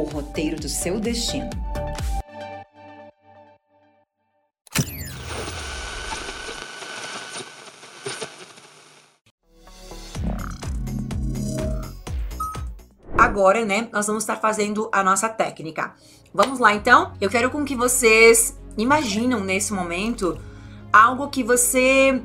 o roteiro do seu destino. agora, né, nós vamos estar fazendo a nossa técnica. Vamos lá então? Eu quero com que vocês imaginam nesse momento algo que você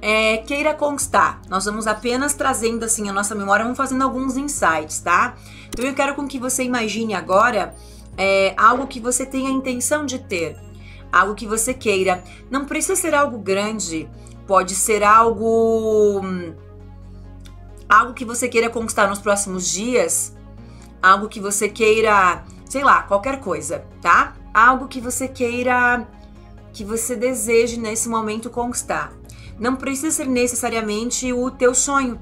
é, queira conquistar. Nós vamos apenas trazendo assim a nossa memória, vamos fazendo alguns insights, tá? Então eu quero com que você imagine agora é, algo que você tenha a intenção de ter, algo que você queira. Não precisa ser algo grande, pode ser algo algo que você queira conquistar nos próximos dias, algo que você queira, sei lá, qualquer coisa, tá? Algo que você queira, que você deseje nesse momento conquistar. Não precisa ser necessariamente o teu sonho.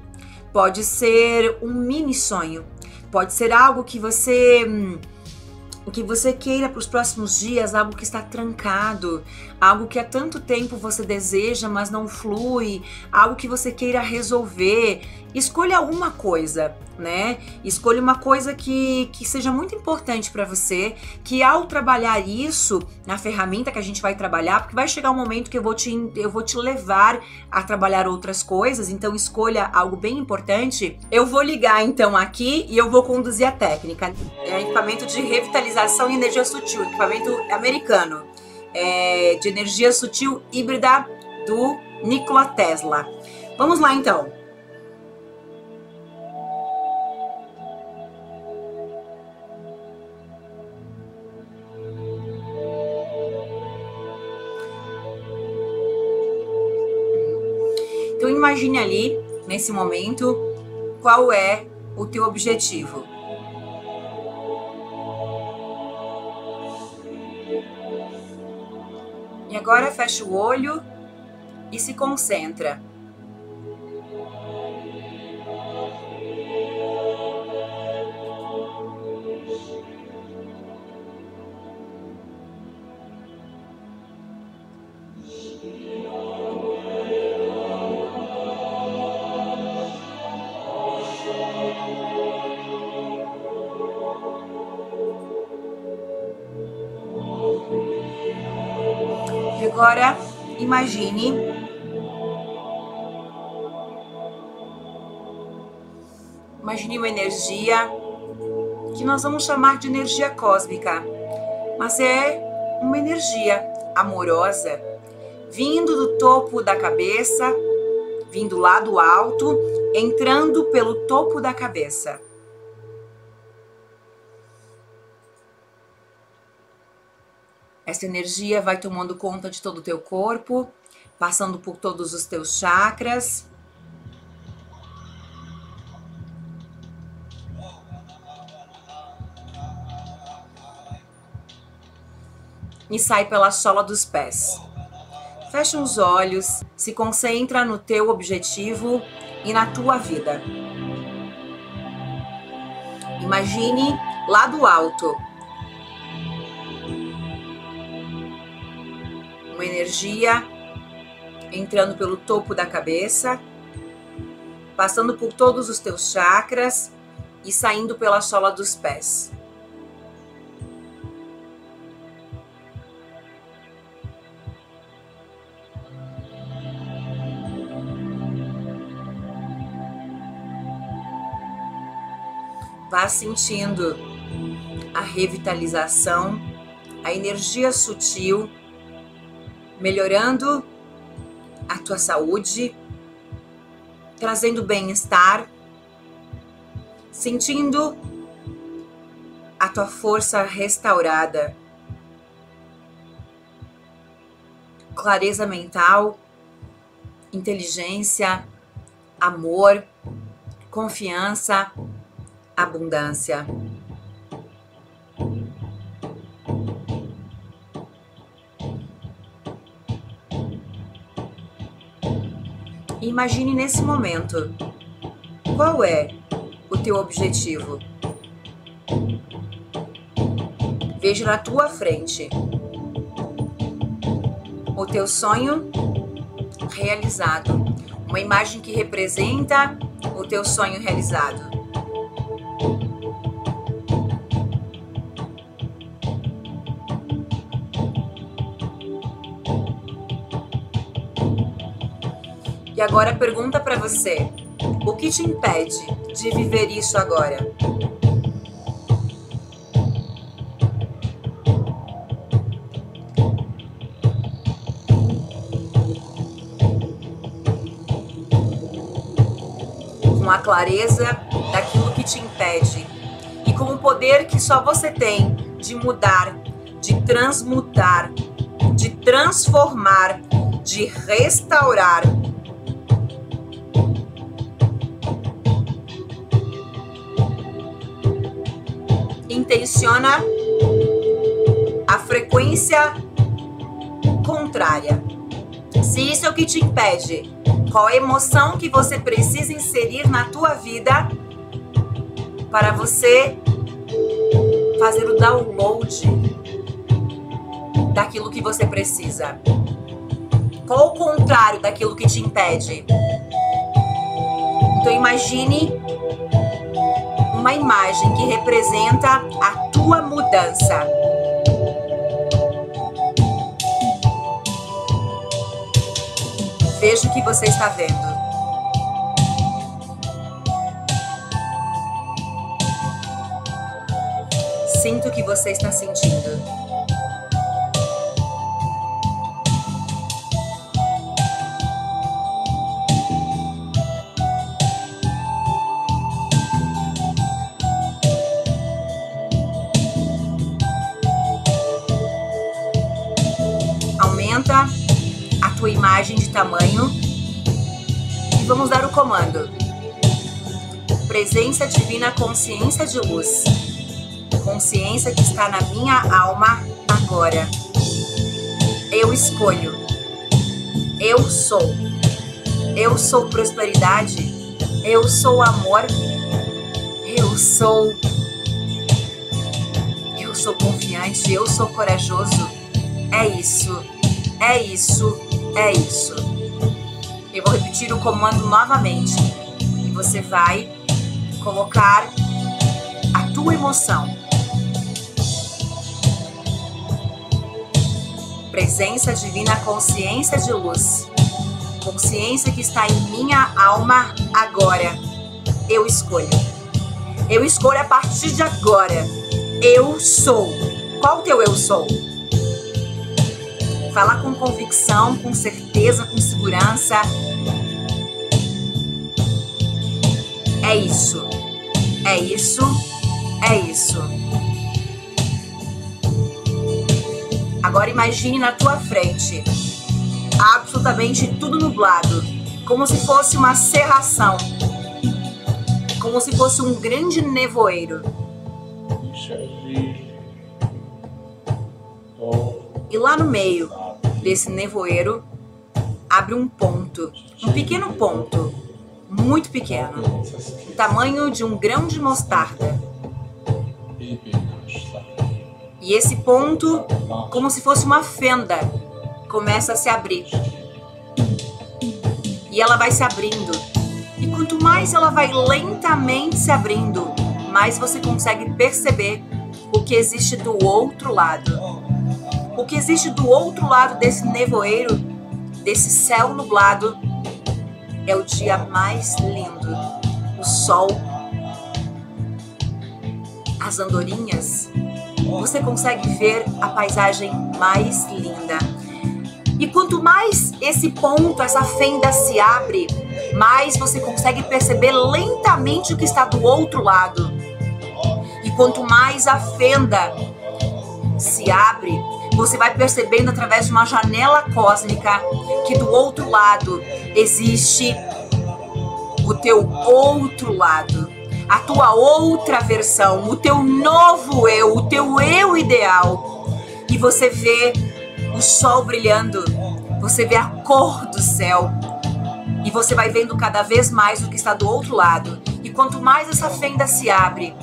Pode ser um mini sonho. Pode ser algo que você hum, que você queira para os próximos dias, algo que está trancado, algo que há tanto tempo você deseja, mas não flui, algo que você queira resolver. Escolha uma coisa, né? Escolha uma coisa que, que seja muito importante para você, que ao trabalhar isso na ferramenta que a gente vai trabalhar, porque vai chegar um momento que eu vou te, eu vou te levar a trabalhar outras coisas, então escolha algo bem importante. Eu vou ligar então aqui e eu vou conduzir a técnica. É equipamento de revitalização e energia sutil, equipamento americano é, de energia sutil híbrida do Nikola Tesla. Vamos lá então. Imagine ali, nesse momento, qual é o teu objetivo. E agora fecha o olho e se concentra. Agora, imagine Imagine uma energia que nós vamos chamar de energia cósmica, mas é uma energia amorosa, vindo do topo da cabeça, vindo lá do alto, entrando pelo topo da cabeça. Essa energia vai tomando conta de todo o teu corpo, passando por todos os teus chakras. E sai pela sola dos pés. Fecha os olhos, se concentra no teu objetivo e na tua vida. Imagine lá do alto uma energia entrando pelo topo da cabeça, passando por todos os teus chakras e saindo pela sola dos pés. Vá sentindo a revitalização, a energia sutil melhorando a tua saúde, trazendo bem-estar, sentindo a tua força restaurada, clareza mental, inteligência, amor, confiança, abundância. Imagine nesse momento qual é o teu objetivo. Veja na tua frente o teu sonho realizado, uma imagem que representa o teu sonho realizado. E agora pergunta para você: o que te impede de viver isso agora? Com a clareza daquilo que te impede e com o poder que só você tem de mudar, de transmutar, de transformar, de restaurar intenciona a frequência contrária. Se isso é o que te impede, qual emoção que você precisa inserir na tua vida para você fazer o download daquilo que você precisa? Qual o contrário daquilo que te impede? Então imagine uma imagem que representa a tua mudança. Veja o que você está vendo. Sinta o que você está sentindo. De tamanho e vamos dar o comando. Presença divina, consciência de luz. Consciência que está na minha alma agora. Eu escolho. Eu sou. Eu sou prosperidade. Eu sou amor. Eu sou. Eu sou confiante. Eu sou corajoso. É isso. É isso é isso. Eu vou repetir o comando novamente. E você vai colocar a tua emoção. Presença divina, consciência de luz. Consciência que está em minha alma agora. Eu escolho. Eu escolho a partir de agora. Eu sou. Qual o teu eu sou? Falar com convicção, com certeza, com segurança. É isso. É isso. É isso. Agora imagine na tua frente absolutamente tudo nublado, como se fosse uma serração, como se fosse um grande nevoeiro. E lá no meio desse nevoeiro abre um ponto, um pequeno ponto, muito pequeno, o tamanho de um grão de mostarda. E esse ponto, como se fosse uma fenda, começa a se abrir. E ela vai se abrindo. E quanto mais ela vai lentamente se abrindo, mais você consegue perceber o que existe do outro lado o que existe do outro lado desse nevoeiro, desse céu nublado, é o dia mais lindo. O sol, as andorinhas. Você consegue ver a paisagem mais linda. E quanto mais esse ponto, essa fenda se abre, mais você consegue perceber lentamente o que está do outro lado. E quanto mais a fenda se abre, você vai percebendo através de uma janela cósmica que do outro lado existe o teu outro lado, a tua outra versão, o teu novo eu, o teu eu ideal. E você vê o sol brilhando, você vê a cor do céu. E você vai vendo cada vez mais o que está do outro lado. E quanto mais essa fenda se abre,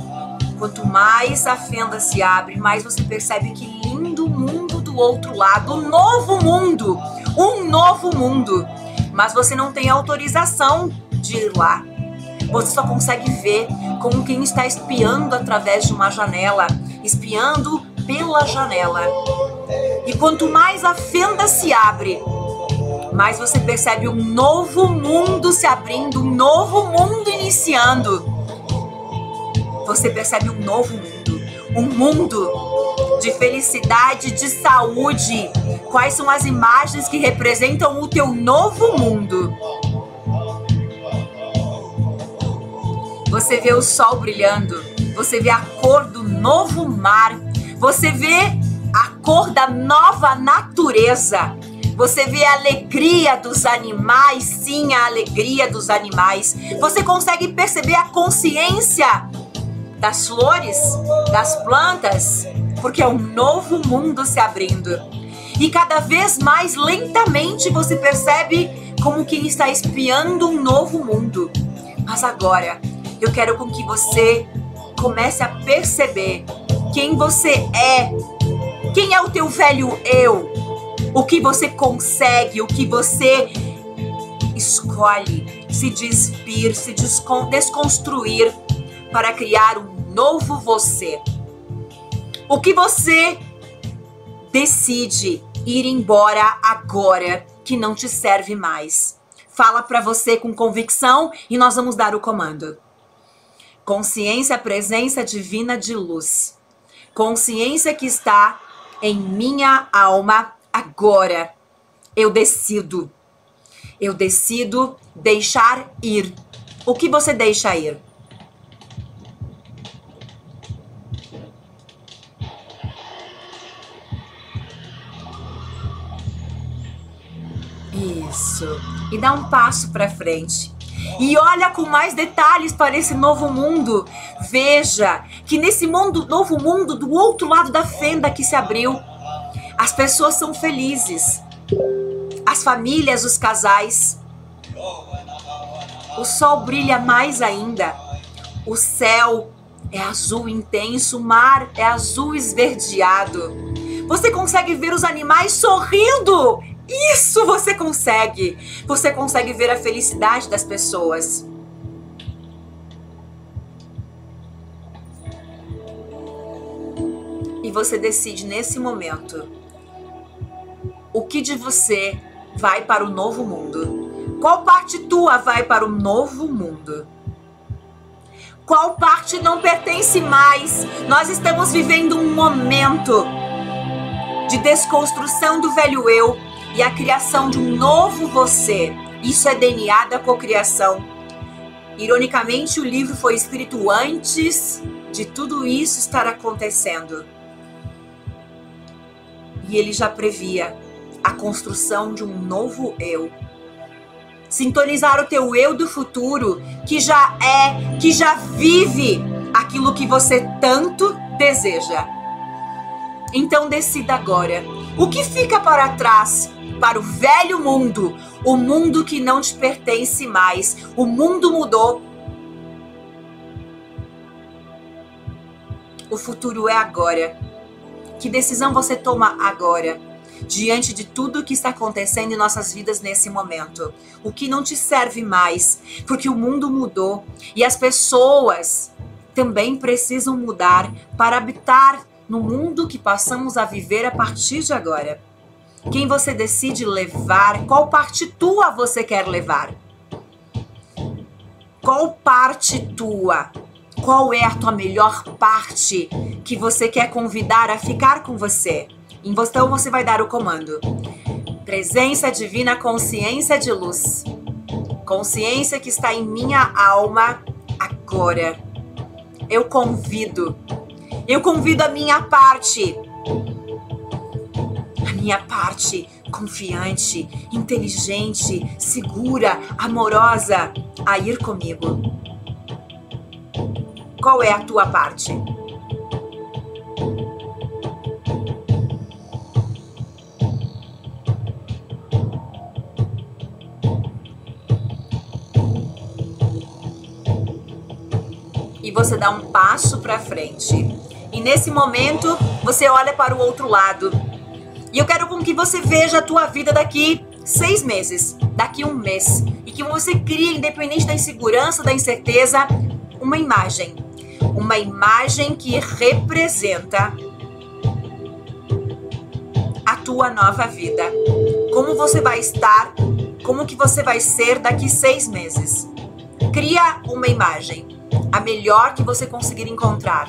quanto mais a fenda se abre, mais você percebe que outro lado, um novo mundo, um novo mundo. Mas você não tem autorização de ir lá. Você só consegue ver como quem está espiando através de uma janela, espiando pela janela. E quanto mais a fenda se abre, mais você percebe um novo mundo se abrindo, um novo mundo iniciando. Você percebe um novo mundo, um mundo de felicidade, de saúde. Quais são as imagens que representam o teu novo mundo? Você vê o sol brilhando, você vê a cor do novo mar, você vê a cor da nova natureza. Você vê a alegria dos animais, sim, a alegria dos animais. Você consegue perceber a consciência das flores, das plantas, porque é um novo mundo se abrindo. E cada vez mais lentamente você percebe como quem está espiando um novo mundo. Mas agora, eu quero com que você comece a perceber quem você é. Quem é o teu velho eu? o que você consegue, o que você escolhe se despir, se desconstruir para criar um novo você. O que você decide ir embora agora que não te serve mais. Fala para você com convicção e nós vamos dar o comando. Consciência, presença divina de luz. Consciência que está em minha alma agora eu decido. Eu decido deixar ir. O que você deixa ir? Isso. E dá um passo para frente. E olha com mais detalhes para esse novo mundo. Veja que nesse mundo, novo mundo, do outro lado da fenda que se abriu, as pessoas são felizes. As famílias, os casais. O sol brilha mais ainda. O céu é azul intenso, o mar é azul esverdeado. Você consegue ver os animais sorrindo. Isso você consegue. Você consegue ver a felicidade das pessoas. E você decide nesse momento o que de você vai para o novo mundo? Qual parte tua vai para o novo mundo? Qual parte não pertence mais? Nós estamos vivendo um momento de desconstrução do velho eu e a criação de um novo você. Isso é DNA da cocriação. Ironicamente, o livro foi escrito antes de tudo isso estar acontecendo. E ele já previa a construção de um novo eu. Sintonizar o teu eu do futuro, que já é, que já vive aquilo que você tanto deseja. Então decida agora. O que fica para trás? Para o velho mundo, o mundo que não te pertence mais. O mundo mudou. O futuro é agora. Que decisão você toma agora? diante de tudo o que está acontecendo em nossas vidas nesse momento. O que não te serve mais, porque o mundo mudou e as pessoas também precisam mudar para habitar no mundo que passamos a viver a partir de agora. Quem você decide levar, qual parte tua você quer levar? Qual parte tua? Qual é a tua melhor parte que você quer convidar a ficar com você? Então você vai dar o comando. Presença divina, consciência de luz. Consciência que está em minha alma agora. Eu convido. Eu convido a minha parte minha parte confiante, inteligente, segura, amorosa a ir comigo? Qual é a tua parte? E você dá um passo para frente. E nesse momento, você olha para o outro lado e eu quero com que você veja a tua vida daqui seis meses, daqui um mês. E que você crie, independente da insegurança, da incerteza, uma imagem. Uma imagem que representa a tua nova vida. Como você vai estar, como que você vai ser daqui seis meses. Cria uma imagem, a melhor que você conseguir encontrar.